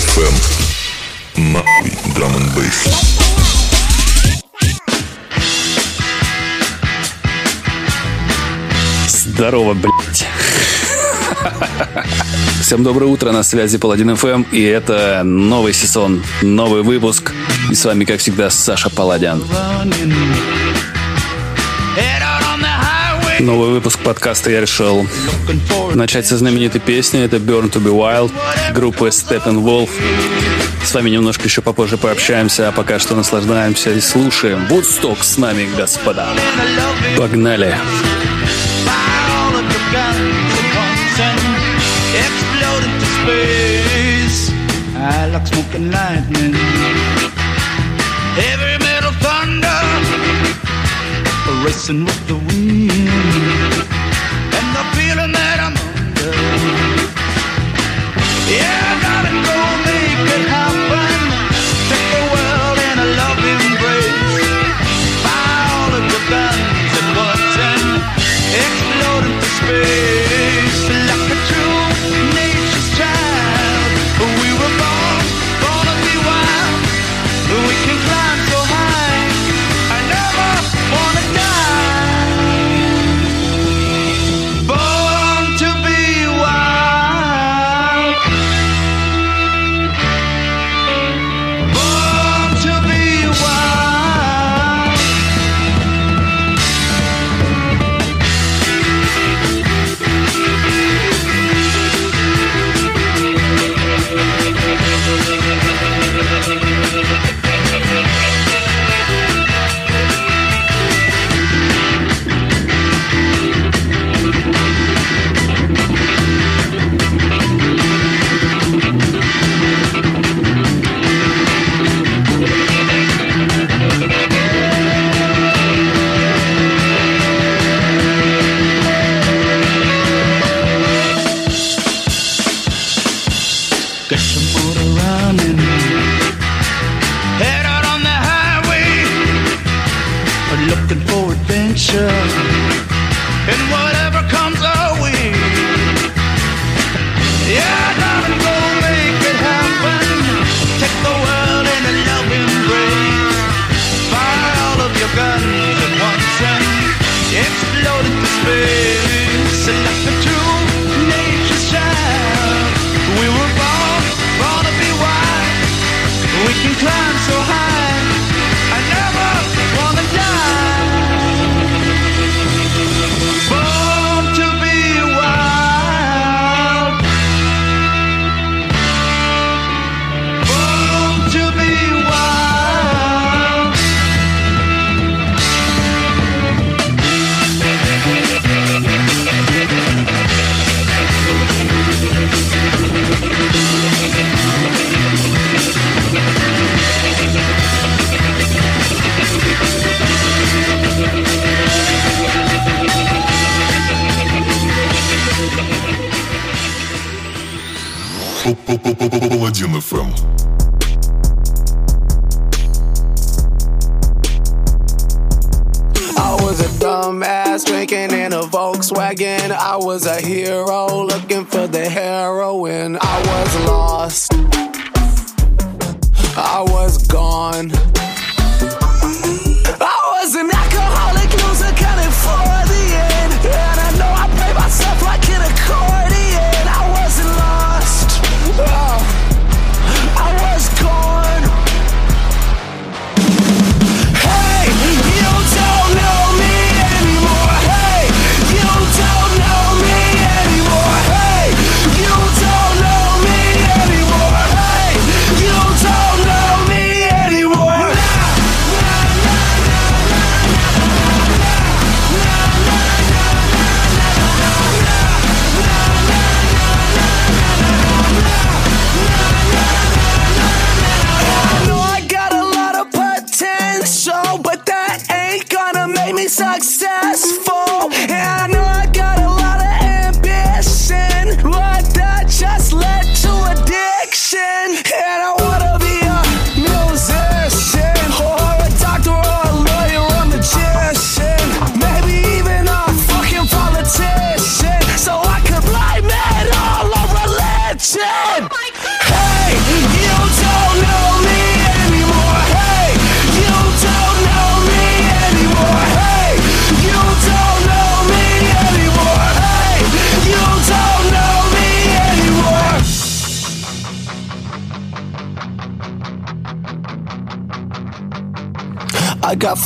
FM. Нахуй драм н. Здорово, блядь. Всем доброе утро, на связи Паладин ФМ, и это новый сезон, новый выпуск. И с вами, как всегда, Саша Паладян. Новый выпуск подкаста я решил начать со знаменитой песни. Это Burn to be Wild, группы Steppenwolf. С вами немножко еще попозже пообщаемся, а пока что наслаждаемся и слушаем. Вудсток с нами, господа. Погнали! racing with the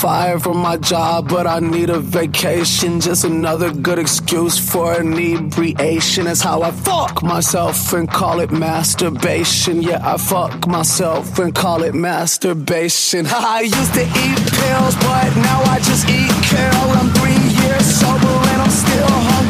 fired from my job, but I need a vacation. Just another good excuse for inebriation. Is how I fuck myself and call it masturbation. Yeah, I fuck myself and call it masturbation. I used to eat pills, but now I just eat kale. I'm three years sober and I'm still hungover.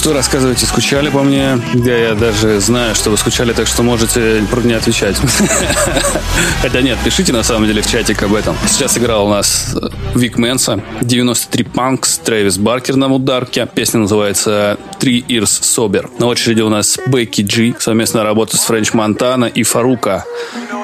Что, рассказывайте, скучали по мне? Да, я даже знаю, что вы скучали, так что можете не отвечать. Хотя нет, пишите на самом деле в чатик об этом. Сейчас играл у нас э, Вик Мэнса, 93 Панкс, Трэвис Баркер на ударке. Песня называется Three Years Sober. На очереди у нас Бекки Джи, совместная работа с Френч Монтана и Фарука.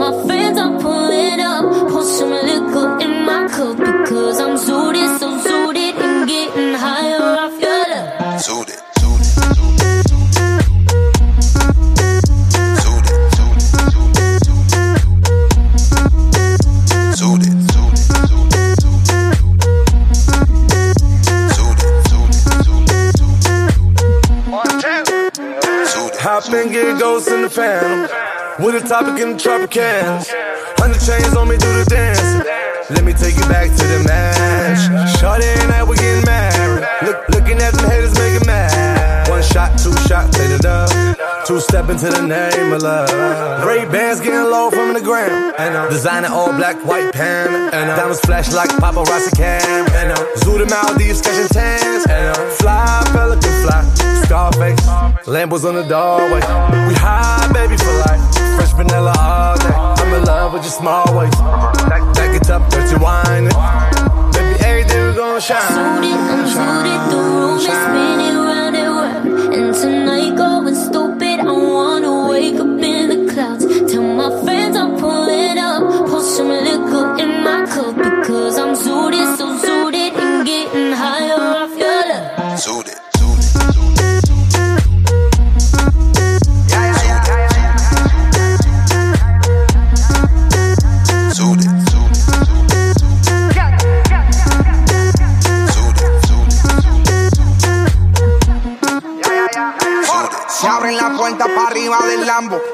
my friends I'm pulling up, pour some liquor in my cup because I'm zooted, so zooted Hop and get ghosts in the phantom. With a topic in the Tropicans. Hundred chains on me, do the dance. Let me take you back to the match. Shorty and I, we getting married. Look, looking at them haters, making mad. One shot, two shot, take it up. Two step into the name of love. Ray bands getting low from the ground. Designer all black, white pan. Diamonds flash like paparazzi cam. Zoo the Maldives catching tans. Fly, pelican fly. Lambos on the doorway. We high, baby, for life. Fresh vanilla all day. I'm in love with your small waist. Back, back it up, dirty wine. Baby, everything we gon' shine. I'm Suited, I'm suited, the room is spinning round and round. And tonight going stupid, I wanna wake up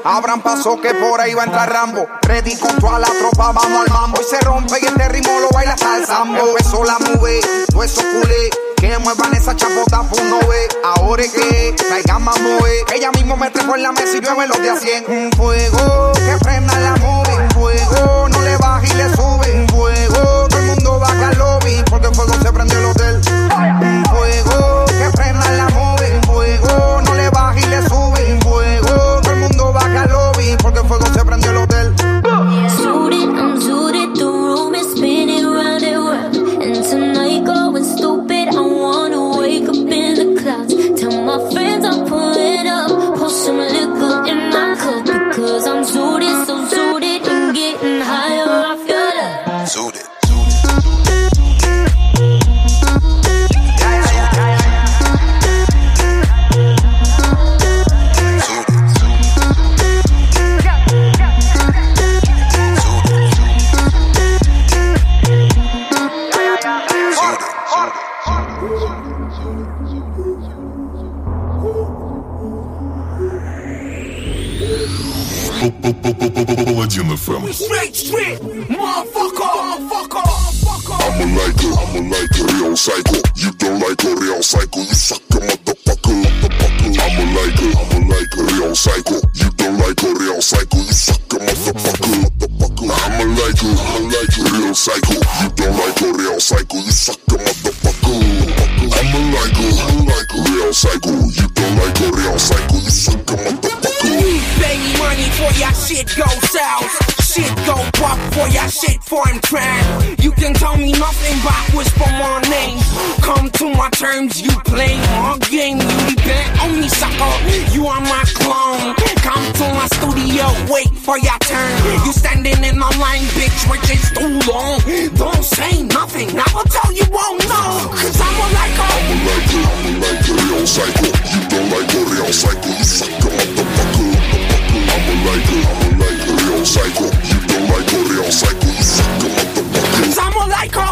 Abran paso que por ahí va a entrar Rambo. Ready con toda la tropa, vamos al mambo. Y se rompe y este ritmo lo baila hasta el sambo. Empezó la move, todo eso culé. Que muevan esa chapota, no ve. Ahora es que traigan más mover. Ella mismo me trepo en la mesa y llueve los de a 100. Un fuego que frena la move. Un fuego no le baja y le sube. Un fuego, todo el mundo baja al lobby. Porque el fuego se prende el hotel. Паладин FM. I'm a liker, I'm a liker, real psycho. You don't like a real psycho, you suck a motherfucker, motherfucker. I'm a liker, I'm a liker, real psycho. You don't like a real psycho, you suck a motherfucker, motherfucker. I'm a liker, I'm a liker, real psycho. You don't like a real psycho, you suck shit go south. Shit go pop for your shit for him trying. You can tell me nothing but whisper my name. Come to my terms, you play my game. You depend on me, sucker. You are my clone. Come to my studio, wait for your turn. You standing in the line, bitch, which is too long. Don't say nothing, I will tell you won't know. Cause I'm a like. I'm a like I'm a like real psycho. You don't like a real psycho, you suck motherfucker. I'm a like a, I'm a like a real psycho. You don't like a real psycho, you suck a motherfucker. Cause I'm a like a.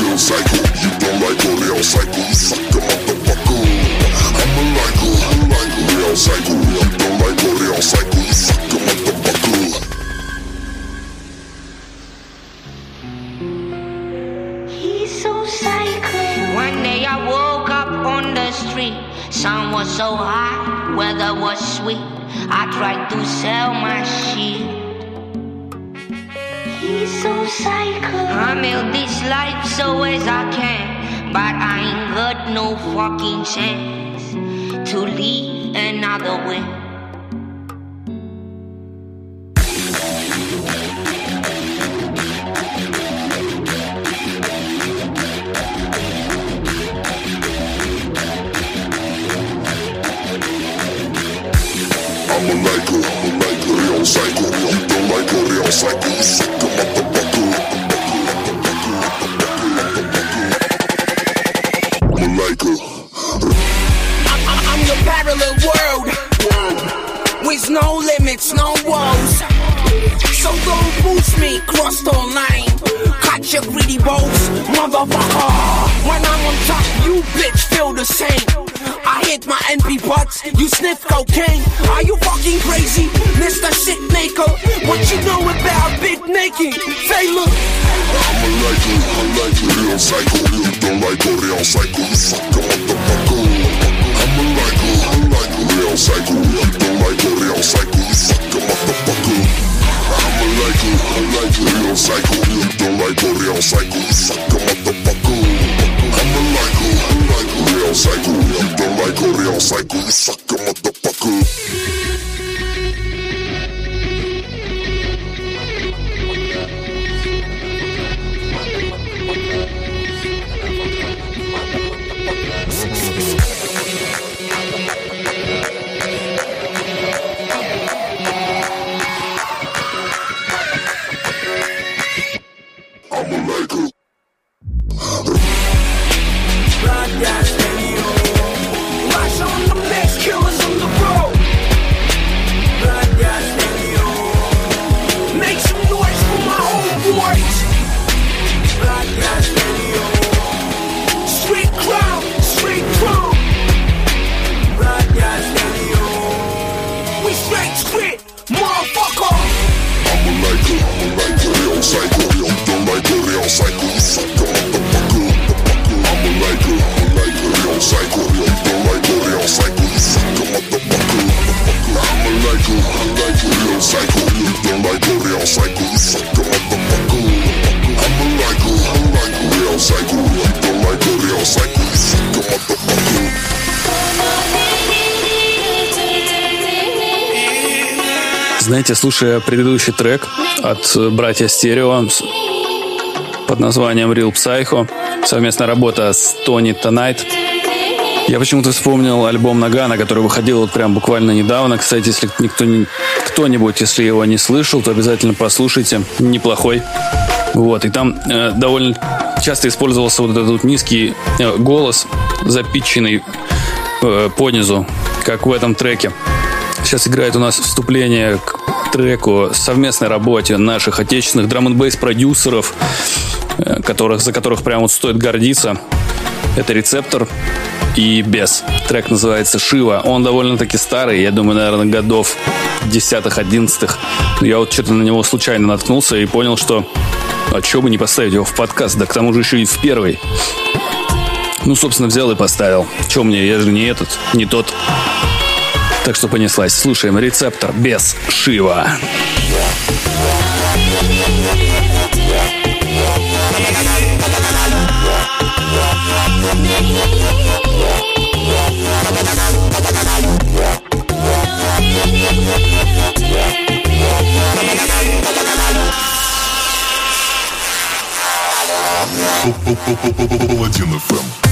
Real psycho, you don't like a real psycho, you suck a motherfucker. I'm a like a, I'm a like a real psycho. You don't like a real psycho, you suck a motherfucker. He's so psycho. One day I woke up on the street. Sun was so hot, weather was sweet. I tried to sell my shit. He's so psycho. I milk this life so as I can, but I ain't got no fucking chance to leave another way. I'm your parallel world. With no limits, no walls. So don't push me, cross the. Catch your greedy balls, motherfucker. When I'm on top, you bitch feel the same. I hit my NP butts, you sniff cocaine. Are you fucking crazy, Mr. Shit Maker? What you know about big making? Failure. I'm a a, I'm like a real psycho. You don't like a real psycho, you suck a motherfucker. I'm a a, I'm like a real psycho. You don't like a real psycho, you suck a motherfucker. I'm a like a, I'm like a real psycho. You don't like a real psycho, you suck a motherfucker. I'm a like a, I'm like a real psycho. You don't a real psycho, you suck a motherfucker. Знаете, слушая предыдущий трек от э, братья Стерео под названием Real Psycho, совместная работа с Тони Тонайт, я почему-то вспомнил альбом Нагана, который выходил вот прям буквально недавно. Кстати, если никто не, кто-нибудь, если его не слышал, то обязательно послушайте. Неплохой. Вот, и там э, довольно часто использовался вот этот вот низкий э, голос, запитченный э, по низу, как в этом треке. Сейчас играет у нас вступление к треку совместной работе наших отечественных драм н продюсеров, э, которых, за которых прям вот стоит гордиться. Это рецептор и без. Трек называется Шива. Он довольно-таки старый, я думаю, наверное, годов 10-11. Я вот что-то на него случайно наткнулся и понял, что а чего бы не поставить его в подкаст, да к тому же еще и в первый. Ну, собственно, взял и поставил. Че мне, я же не этот, не тот. Так что понеслась. Слушаем рецептор без Шива. Паладин ФМ.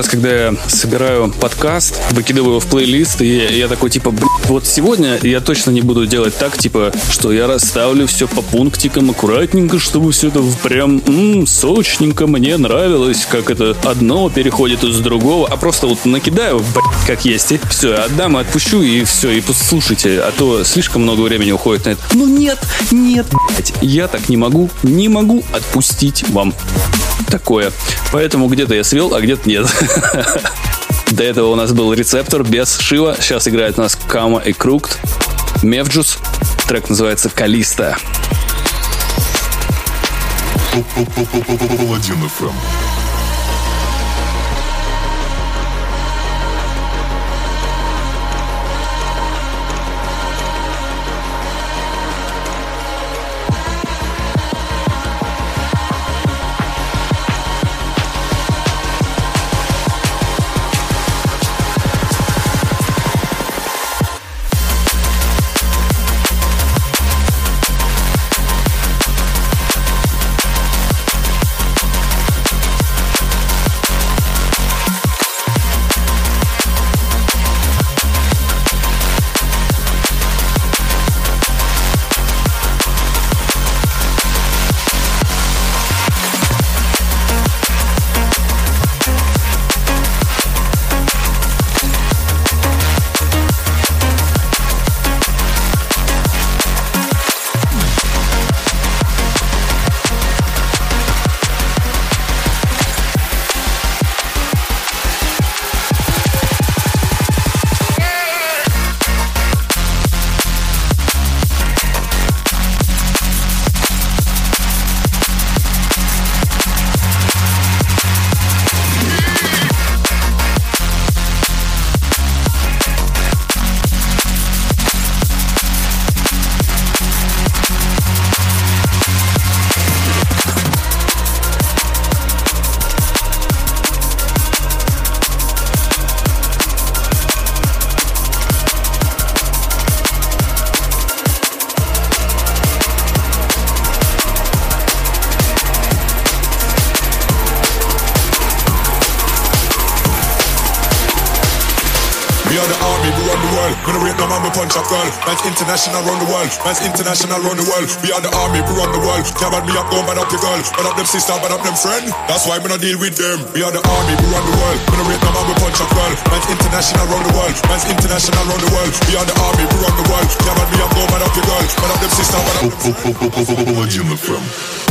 Раз, когда я собираю подкаст, выкидываю его в плейлист, и я такой, типа, блин, вот сегодня я точно не буду делать так, типа, что я расставлю все по пунктикам аккуратненько, чтобы все это прям м, сочненько мне нравилось, как это одно переходит из другого, а просто вот накидаю, блин, как есть, и все, отдам, отпущу, и все, и послушайте, а то слишком много времени уходит на это. Ну нет, нет, блядь, я так не могу, не могу отпустить вам такое. Поэтому где-то я свел, а где-то нет. До этого у нас был рецептор без Шива. Сейчас играет у нас Кама и Крукт. Мевджус. Трек называется Калиста. Паладин FM. international round the world. Man's international round the world. We are the army, we run the world. Can't about me up, go bad up your girl. Bad up them sister, bad up them friend. That's why we not deal with them. We are the army, we run the world. We don't no man, we punch a girl. Man's international round the world. Man's international round the world. We are the army, we run the world. Can't about me up, go bad up your girl. Bad up them sister, bad up. Where you?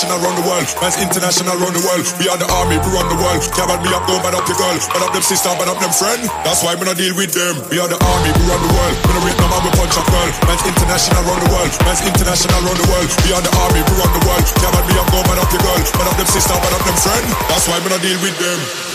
International around the world. Man's international around the world. We are the army, we run the world. Can't me up, don't bad up your girl. Bad up them sister, bad up them friend. That's why we not deal with them. We are the army, we run the world. I rate no we punch up girl. Man's international around the world. Man's international around the world. We are the army, we run the world. Can't me up, don't bad up your girl. Bad up them sister, bad up them friend. That's why we not deal with them.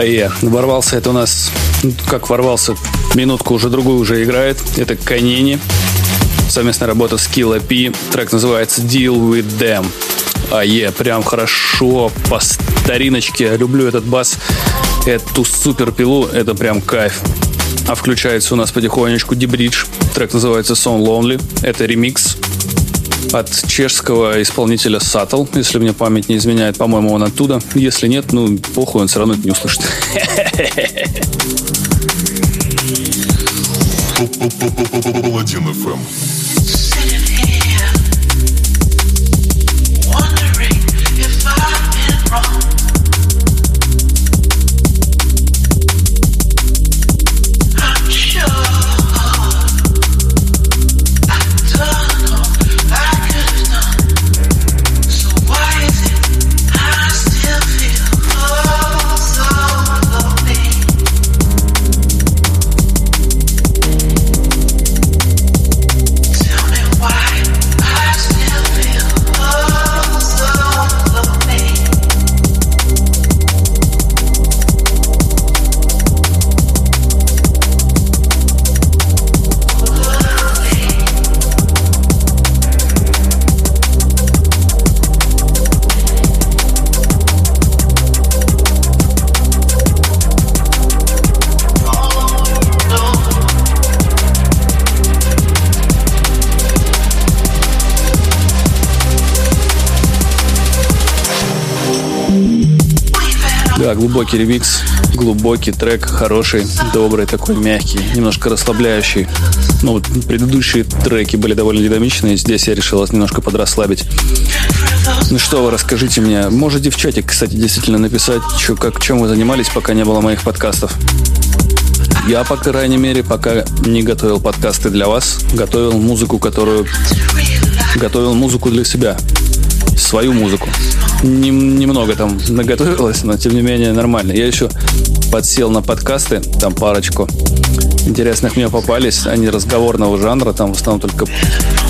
А я ворвался, это у нас, ну, как ворвался, минутку уже другую уже играет. Это Канини. Совместная работа с Kill P. Трек называется Deal With Them. А е, прям хорошо, по стариночке. Люблю этот бас, эту супер пилу, это прям кайф. А включается у нас потихонечку Дебридж. Трек называется Song Lonely. Это ремикс от чешского исполнителя Саттл, если мне память не изменяет. По-моему, он оттуда. Если нет, ну, похуй, он все равно это не услышит. Паладин FM. Глубокий ремикс, глубокий трек, хороший, добрый, такой мягкий, немножко расслабляющий. Ну, предыдущие треки были довольно динамичные, здесь я решил вас немножко подрасслабить. Ну что вы, расскажите мне. Можете в чатик, кстати, действительно написать, чё, как, чем вы занимались, пока не было моих подкастов. Я, по крайней мере, пока не готовил подкасты для вас, готовил музыку, которую... Готовил музыку для себя. Свою музыку. Нем- немного там наготовилось, но тем не менее нормально. Я еще подсел на подкасты, там парочку. интересных мне попались. Они разговорного жанра, там в основном только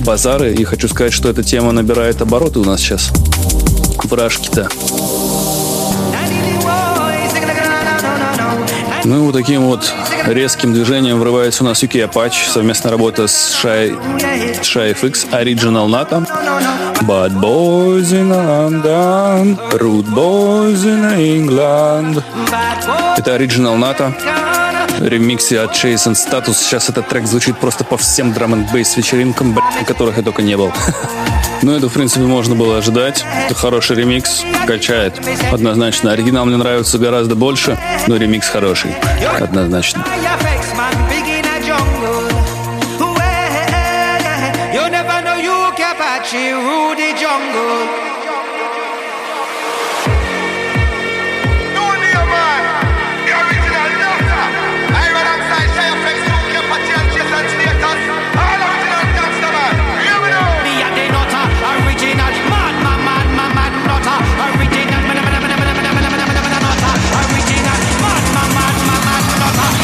базары. И хочу сказать, что эта тема набирает обороты у нас сейчас. Брашки-то. Ну вот таким вот резким движением врывается у нас UK Apache, совместная работа с Shy, Shy FX, Original NATO, Bad Boys in London, Root Boys in England. Это Original NATO, ремиксе от Chase and Status. Сейчас этот трек звучит просто по всем драм н бейс вечеринкам, на которых я только не был. Ну, это, в принципе, можно было ожидать. Это хороший ремикс, качает. Однозначно. Оригинал мне нравится гораздо больше, но ремикс хороший. Однозначно. Rudy Jungle.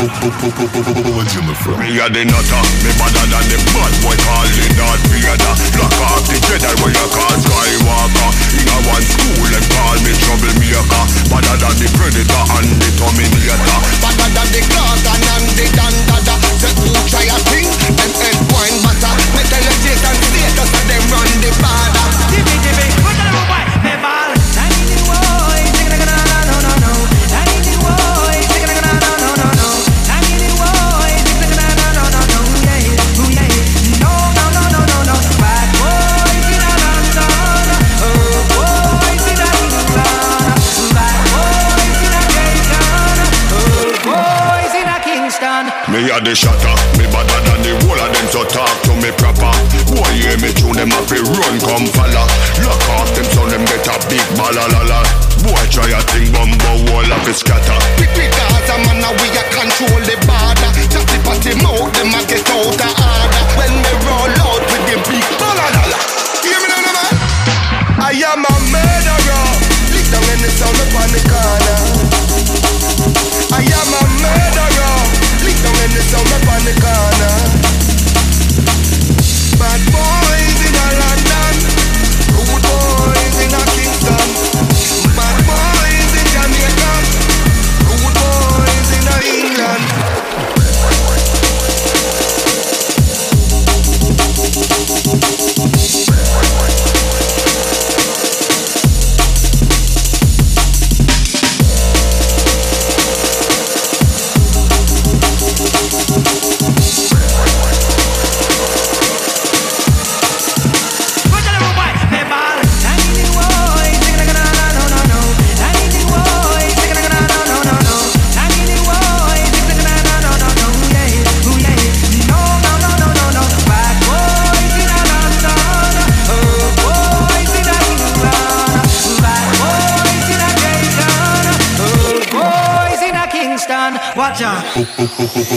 Me a the nutter, me better than the bad boy called the Darth Vader. Block off the Jedi where you call Skywalker. In a one school and call me troublemaker. Better than the Predator and the Terminator. Better than the Gorgon and the Dandada. So you try a thing, them head wine matter. Metal and status, and them run the border. Give me, give me. A the shatter, me better than the whole of them, so talk to me proper. Boy, hear me tune them up, run, come follow. Lock off them, so them get a big balalala. Boy, try a thing, bumbo, wall up, it scatter. Big, big Gaza, man, now we a control the border. Chatty patty mouth, them a get out of order. When me roll out with them big balalala. Hear me now, man? I am a murderer. Lick down the sound up on the corner. I am a murderer. Down in the sound up on the corner. Bad boys in a London.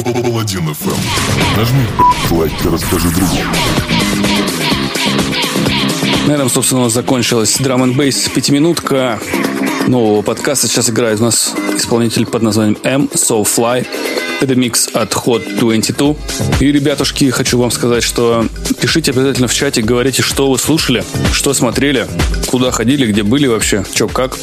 Паладин ФМ. Нажми лайк и расскажи другу. На этом, собственно, закончилась драм н бейс пятиминутка нового подкаста. Сейчас играет у нас исполнитель под названием M, So Fly. Это микс от Hot 22. И, ребятушки, хочу вам сказать, что пишите обязательно в чате, говорите, что вы слушали, что смотрели, куда ходили, где были вообще, что как.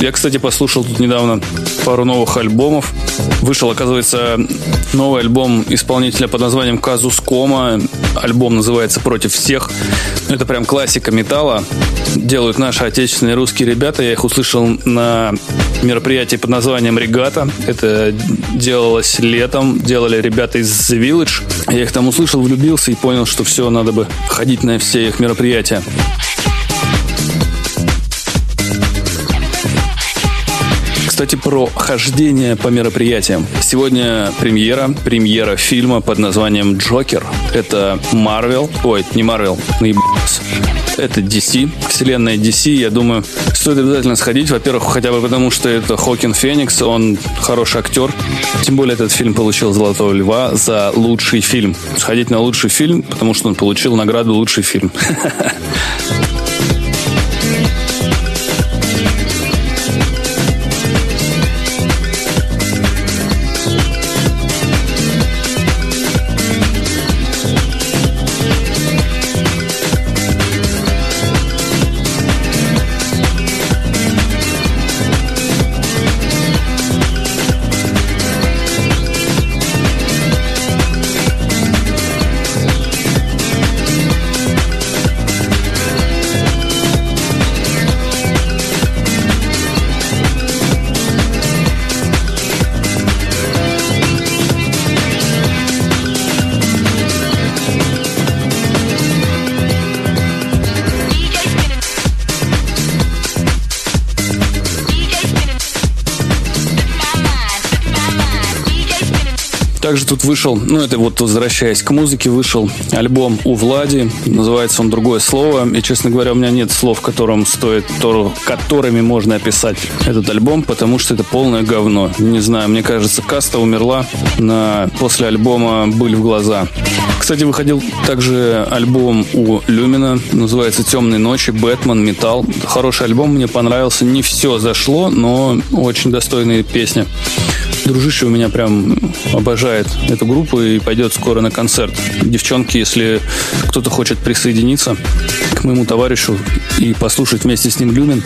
Я, кстати, послушал тут недавно пару новых альбомов. Вышел, оказывается, новый альбом исполнителя под названием Казус Кома. Альбом называется «Против всех». Это прям классика металла. Делают наши отечественные русские ребята. Я их услышал на мероприятии под названием «Регата». Это делалось летом. Делали ребята из The Village. Я их там услышал, влюбился и понял, что все, надо бы ходить на все их мероприятия. Кстати, про хождение по мероприятиям. Сегодня премьера, премьера фильма под названием «Джокер». Это Марвел, ой, не Марвел, наебался. Это DC, вселенная DC. Я думаю, стоит обязательно сходить. Во-первых, хотя бы потому, что это Хокин Феникс, он хороший актер. Тем более этот фильм получил «Золотого льва» за лучший фильм. Сходить на лучший фильм, потому что он получил награду «Лучший фильм». Также тут вышел, ну это вот возвращаясь к музыке, вышел альбом у Влади, называется он «Другое слово», и, честно говоря, у меня нет слов, которым стоит, которыми можно описать этот альбом, потому что это полное говно. Не знаю, мне кажется, каста умерла на... после альбома «Были в глаза». Кстати, выходил также альбом у Люмина, называется «Темные ночи», «Бэтмен», «Металл». Хороший альбом, мне понравился. Не все зашло, но очень достойные песни. Дружище у меня прям обожает эту группу и пойдет скоро на концерт. Девчонки, если кто-то хочет присоединиться к моему товарищу и послушать вместе с ним Люмин,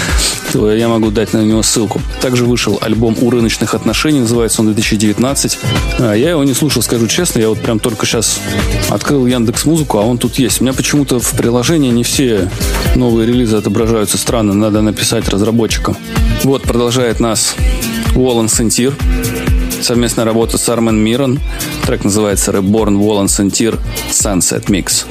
то я могу дать на него ссылку. Также вышел альбом «У рыночных отношений», называется он 2019. А, я его не слушал, скажу честно, я вот прям только сейчас открыл Яндекс Музыку, а он тут есть. У меня почему-то в приложении не все новые релизы отображаются странно, надо написать разработчикам. Вот, продолжает нас Уоллен Сентир. Совместная работа с Армен Мирон. Трек называется Reborn Уоллен Сентир Sunset Mix.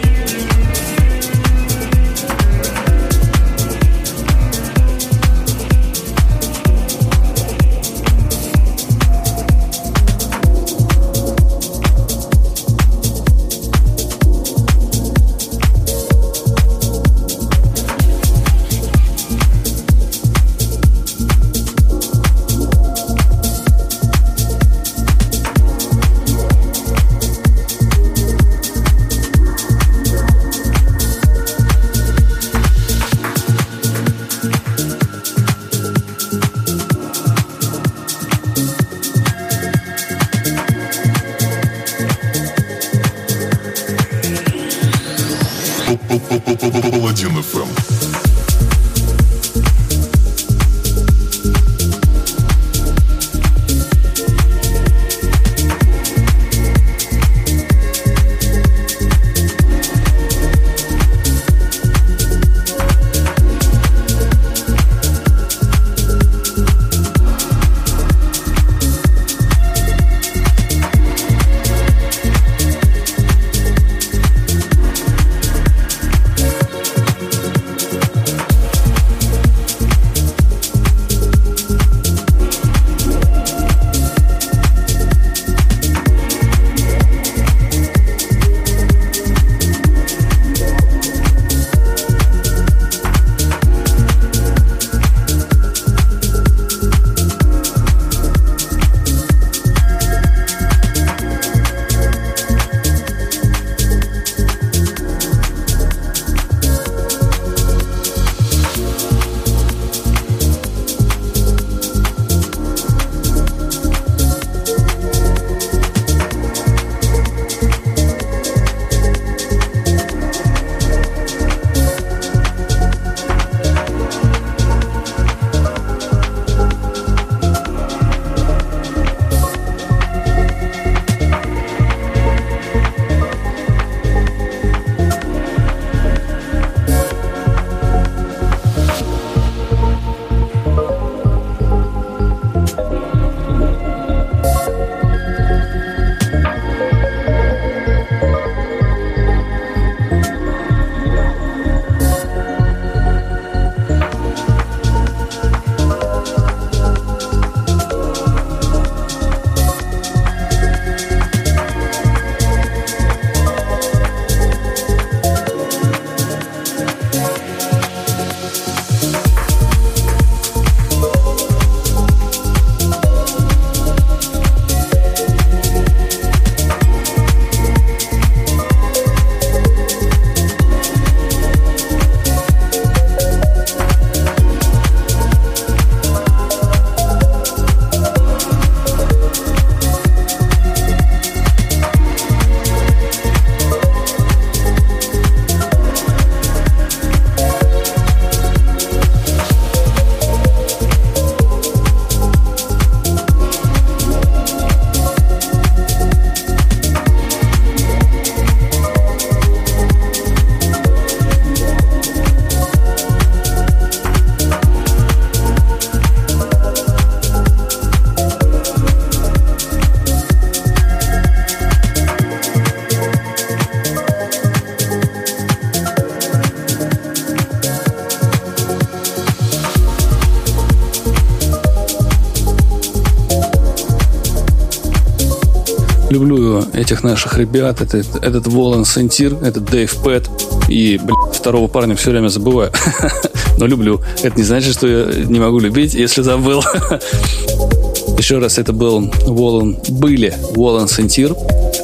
Этих наших ребят. Это, этот Волан Сентир, этот Дэйв Пэт. И, блин, второго парня все время забываю. Но люблю. Это не значит, что я не могу любить, если забыл. Еще раз, это был Волан, были Волан Сентир,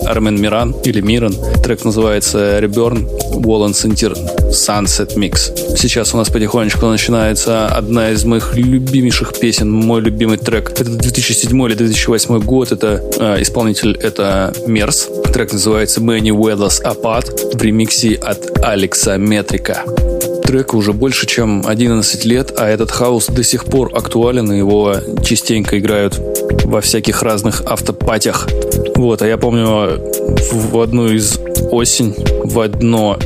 Армен Миран или Миран. Трек называется Reburn Волан Сентир Sunset Mix. Сейчас у нас потихонечку начинается одна из моих любимейших песен, мой любимый трек. Это 2007 или 2008 год. Это э, исполнитель это Мерс. Трек называется Many Weathers Apart в ремиксе от Алекса Метрика треку уже больше, чем 11 лет, а этот хаус до сих пор актуален, и его частенько играют во всяких разных автопатях. Вот, а я помню в одну из осень, в одно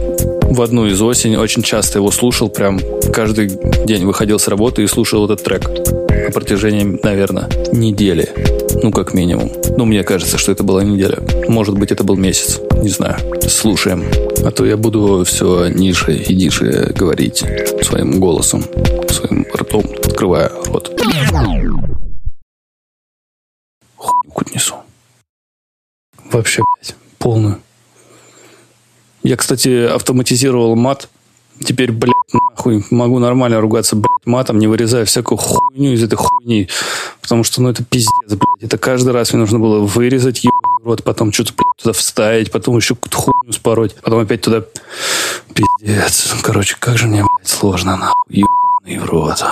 в одну из осень очень часто его слушал, прям каждый день выходил с работы и слушал этот трек на протяжении, наверное, недели. Ну, как минимум. Ну, мне кажется, что это была неделя. Может быть, это был месяц. Не знаю. Слушаем. А то я буду все ниже и ниже говорить своим голосом, своим ртом, открывая рот. Хуйню несу. Вообще, блядь, полную. Я, кстати, автоматизировал мат. Теперь, блядь, нахуй могу нормально ругаться, блядь, матом, не вырезая всякую хуйню из этой хуйни. Потому что, ну, это пиздец, блядь. Это каждый раз мне нужно было вырезать ебаный рот, потом что-то, блядь, туда вставить, потом еще какую-то хуйню спороть, потом опять туда... Пиздец. Короче, как же мне, блядь, сложно, нахуй. Ебаный в рот.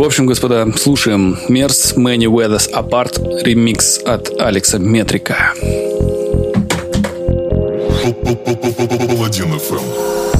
В общем, господа, слушаем Мерс Many Weathers Apart ремикс от Алекса Метрика. Паладин ФМ.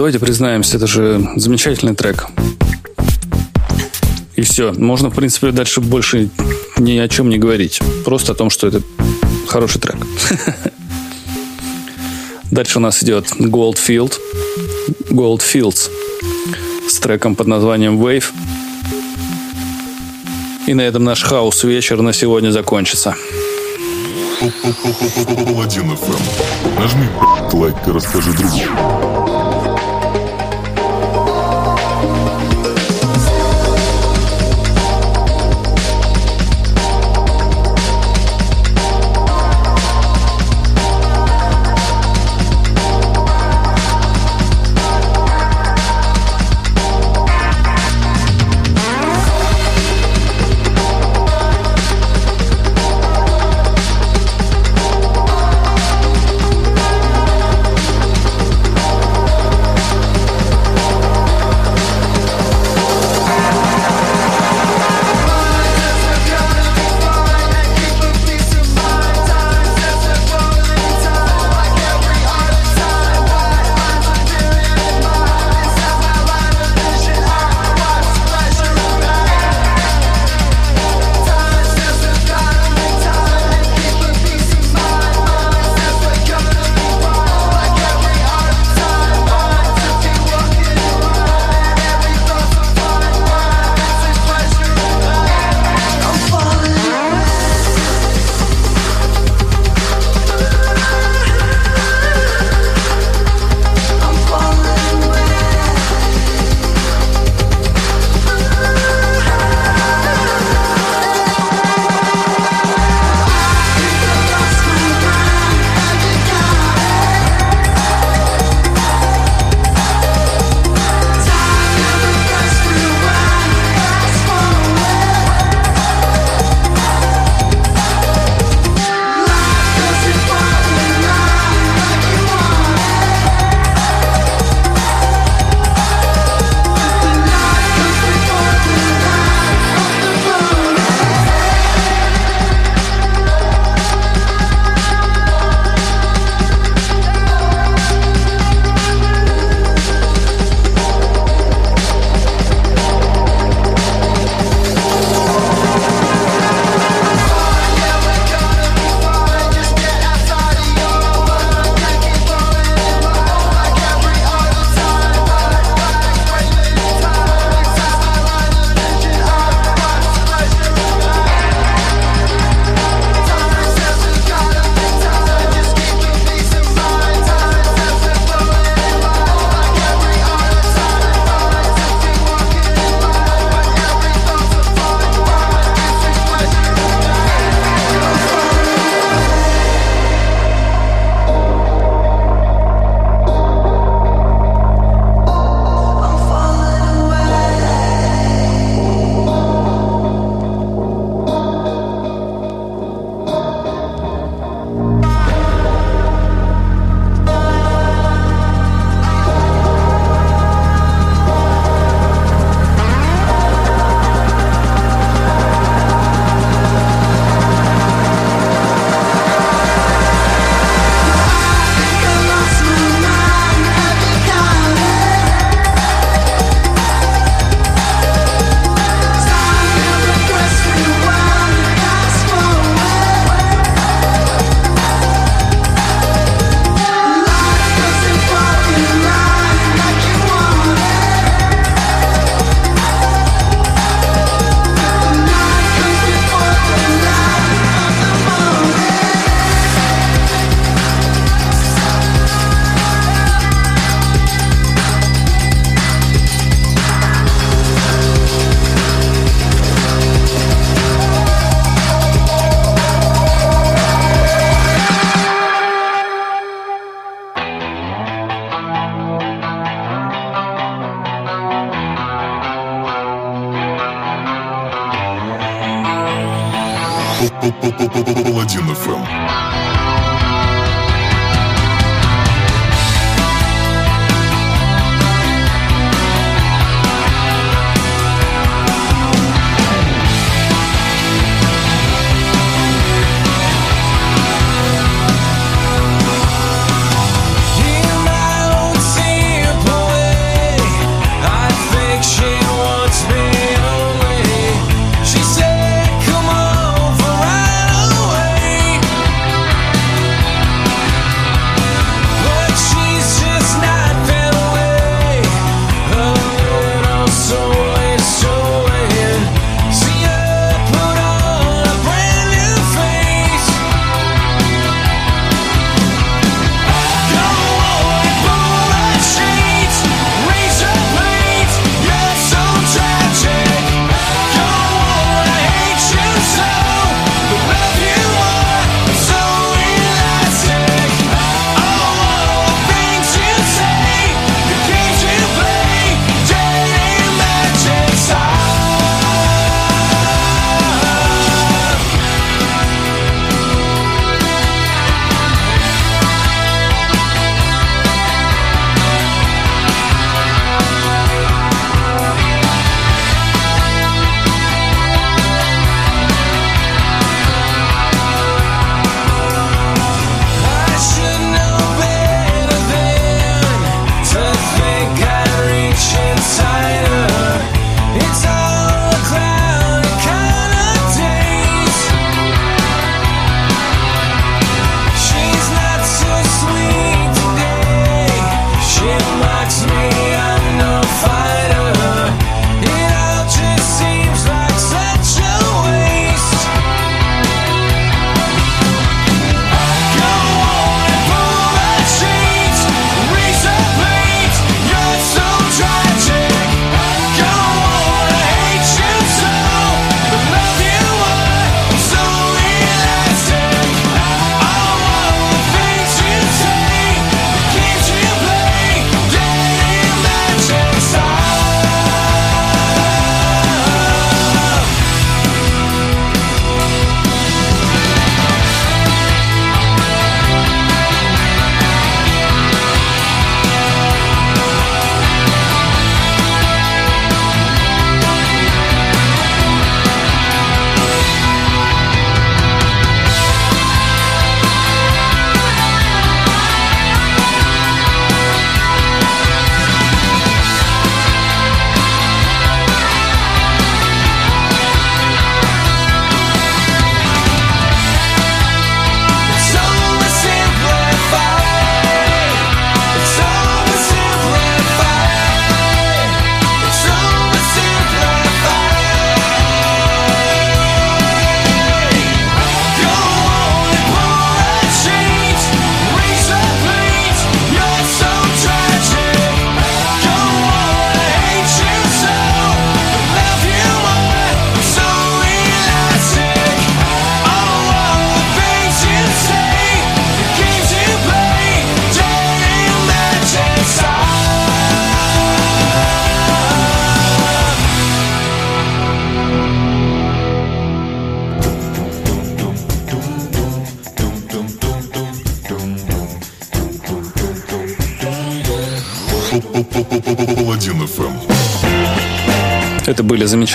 Давайте признаемся, это же замечательный трек. И все. Можно, в принципе, дальше больше ни о чем не говорить. Просто о том, что это хороший трек. Дальше у нас идет Goldfield. Goldfields с треком под названием Wave. И на этом наш хаос вечер на сегодня закончится. Нажми лайк и расскажи другу.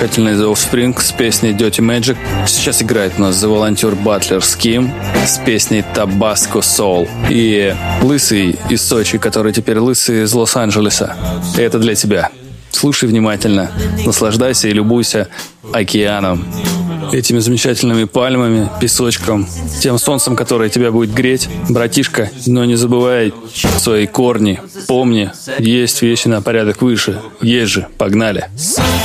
замечательный The Offspring с песней Dirty Magic. Сейчас играет у нас The Volunteer Butler Scheme с песней Tabasco Soul. И Лысый из Сочи, который теперь Лысый из Лос-Анджелеса. Это для тебя. Слушай внимательно, наслаждайся и любуйся океаном, этими замечательными пальмами, песочком, тем солнцем, которое тебя будет греть, братишка, но не забывай свои корни. Помни, есть вещи на порядок выше. Есть же, погнали. Погнали.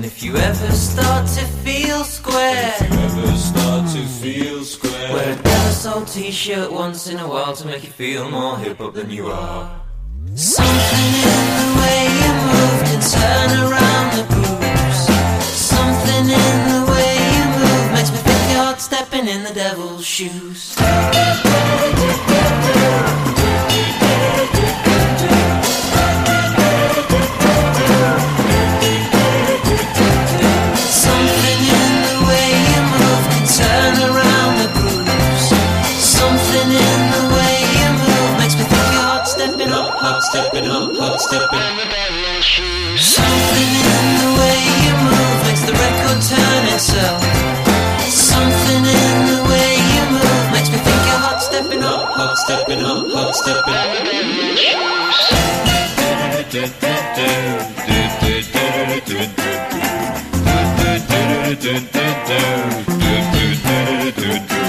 And if you ever start to feel square, if you ever start to feel square, wear a Damasol t-shirt once in a while to make you feel more hip up than you are. Something in the way you move can turn around the grooves. Something in the way you move makes me think you're stepping in the devil's shoes. stepping. Something in the way you move makes the record turn itself. Something in the way you move makes me think you're hot stepping up, hot stepping up, hot stepping. Do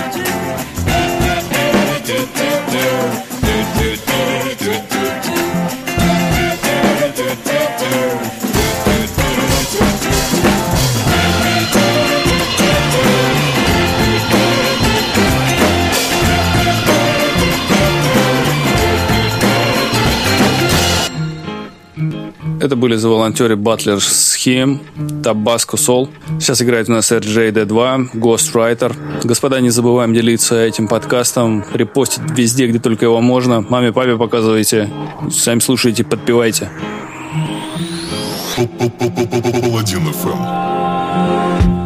Это были за волонтеры Батлер Схем, Табаско Сол. Сейчас играет у нас RJD2, Ghost Writer. Господа, не забываем делиться этим подкастом, репостить везде, где только его можно. Маме, папе показывайте, сами слушайте, подпевайте. Паладин ФМ.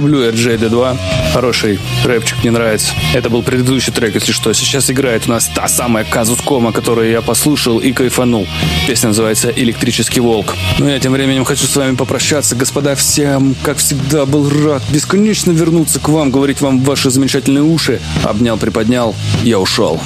люблю RJD2. Хороший рэпчик, мне нравится. Это был предыдущий трек, если что. Сейчас играет у нас та самая Казускома, которую я послушал и кайфанул. Песня называется «Электрический волк». Ну, и тем временем хочу с вами попрощаться. Господа, всем, как всегда, был рад бесконечно вернуться к вам, говорить вам в ваши замечательные уши. Обнял, приподнял, я ушел.